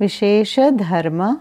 विशेषधर्म